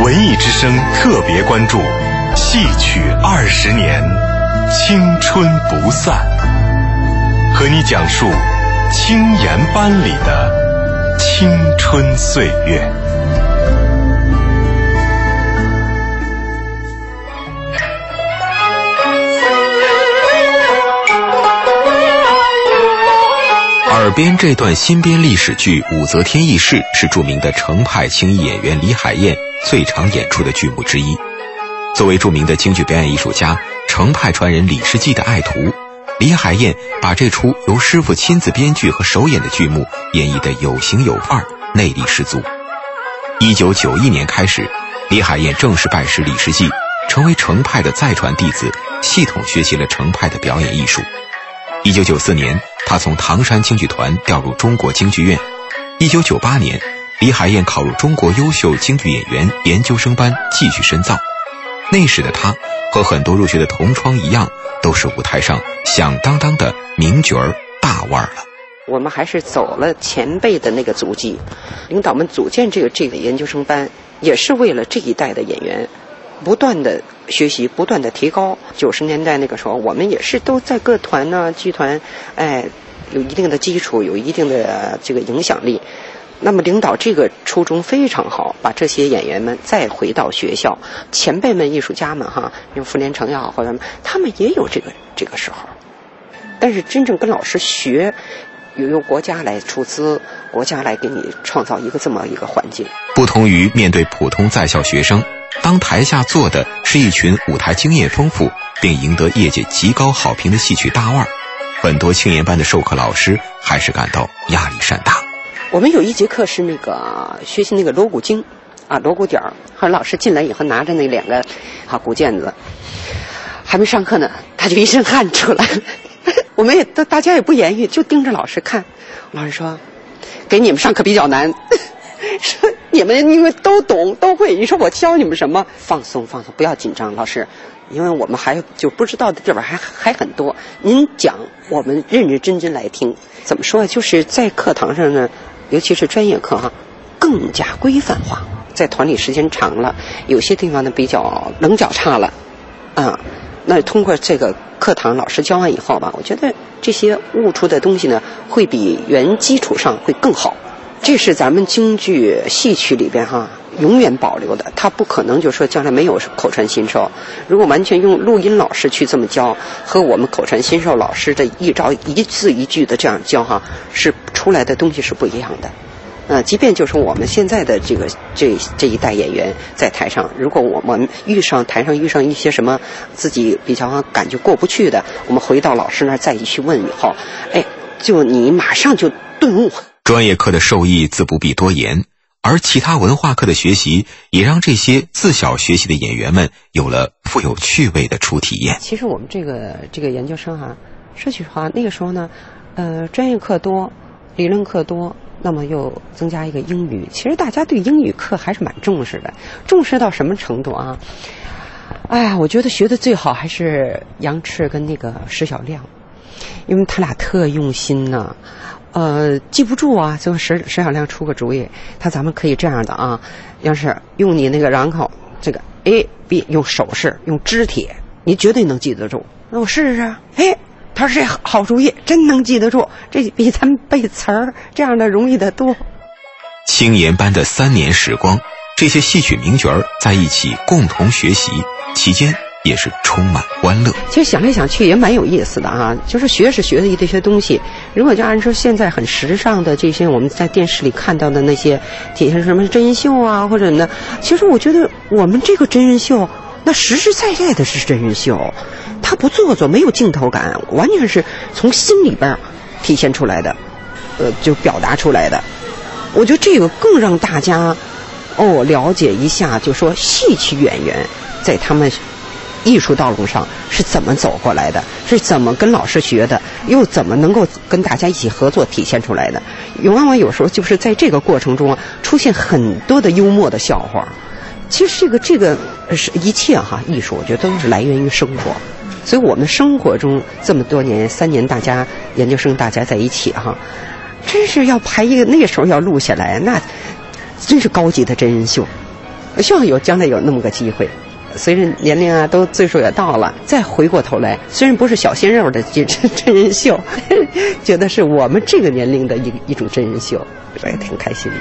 文艺之声特别关注戏曲二十年，青春不散，和你讲述青岩班里的青春岁月。耳边这段新编历史剧《武则天轶事》是著名的程派青衣演员李海燕最常演出的剧目之一。作为著名的京剧表演艺术家、程派传人李世济的爱徒，李海燕把这出由师傅亲自编剧和首演的剧目演绎得有型有范儿，内力十足。一九九一年开始，李海燕正式拜师李世济，成为程派的再传弟子，系统学习了程派的表演艺术。一九九四年，他从唐山京剧团调入中国京剧院。一九九八年，李海燕考入中国优秀京剧演员研究生班继续深造。那时的他，和很多入学的同窗一样，都是舞台上响当当的名角儿、大腕儿了。我们还是走了前辈的那个足迹，领导们组建这个这个研究生班，也是为了这一代的演员。不断的学习，不断的提高。九十年代那个时候，我们也是都在各团呢、剧团，哎，有一定的基础，有一定的这个影响力。那么领导这个初衷非常好，把这些演员们再回到学校，前辈们、艺术家们哈，用傅连城也好或者，他们也有这个这个时候。但是真正跟老师学，有由国家来出资，国家来给你创造一个这么一个环境。不同于面对普通在校学生。当台下坐的是一群舞台经验丰富并赢得业界极高好评的戏曲大腕，很多青年班的授课老师还是感到压力山大。我们有一节课是那个学习那个锣鼓经，啊锣鼓点儿，和老师进来以后拿着那两个啊鼓毽子，还没上课呢，他就一身汗出来，我们也都大家也不言语，就盯着老师看。老师说：“给你们上课比较难。” 说你们因为都懂都会，你说我教你们什么？放松放松，不要紧张，老师，因为我们还就不知道的地方还还很多。您讲，我们认认真真来听。怎么说？就是在课堂上呢，尤其是专业课哈，更加规范化。在团里时间长了，有些地方呢比较棱角差了，啊，那通过这个课堂老师教完以后吧，我觉得这些悟出的东西呢，会比原基础上会更好。这是咱们京剧戏曲里边哈永远保留的，它不可能就说将来没有口传心授。如果完全用录音老师去这么教，和我们口传心授老师的一招一字一句的这样教哈，是出来的东西是不一样的。呃，即便就是我们现在的这个这这一代演员在台上，如果我们遇上台上遇上一些什么自己比较感觉过不去的，我们回到老师那儿再一去问以后，哎，就你马上就顿悟。专业课的受益自不必多言，而其他文化课的学习也让这些自小学习的演员们有了富有趣味的初体验。其实我们这个这个研究生哈，说句实话，那个时候呢，呃，专业课多，理论课多，那么又增加一个英语。其实大家对英语课还是蛮重视的，重视到什么程度啊？哎呀，我觉得学的最好还是杨赤跟那个石小亮，因为他俩特用心呐。呃，记不住啊！最后石石小亮出个主意，他咱们可以这样的啊，要是用你那个然后这个 A B 用手势用肢体，你绝对能记得住。那我试试。哎，他说这好主意，真能记得住，这比咱们背词儿这样的容易得多。青年班的三年时光，这些戏曲名角儿在一起共同学习期间。也是充满欢乐。其实想来想去也蛮有意思的啊，就是学是学的一些东西。如果就按说现在很时尚的这些我们在电视里看到的那些体现什么真人秀啊或者呢，其实我觉得我们这个真人秀那实实在在的是真人秀，它不做作，没有镜头感，完全是从心里边体现出来的，呃，就表达出来的。我觉得这个更让大家哦了解一下，就说戏曲演员在他们。艺术道路上是怎么走过来的？是怎么跟老师学的？又怎么能够跟大家一起合作体现出来的？往往有时候就是在这个过程中啊出现很多的幽默的笑话。其实这个这个是一切哈，艺术我觉得都是来源于生活。所以我们生活中这么多年三年，大家研究生大家在一起哈，真是要拍一个那时候要录下来，那真是高级的真人秀。希望有将来有那么个机会。随着年龄啊，都岁数也到了，再回过头来，虽然不是小鲜肉的真真人秀，觉得是我们这个年龄的一一种真人秀，也挺开心的。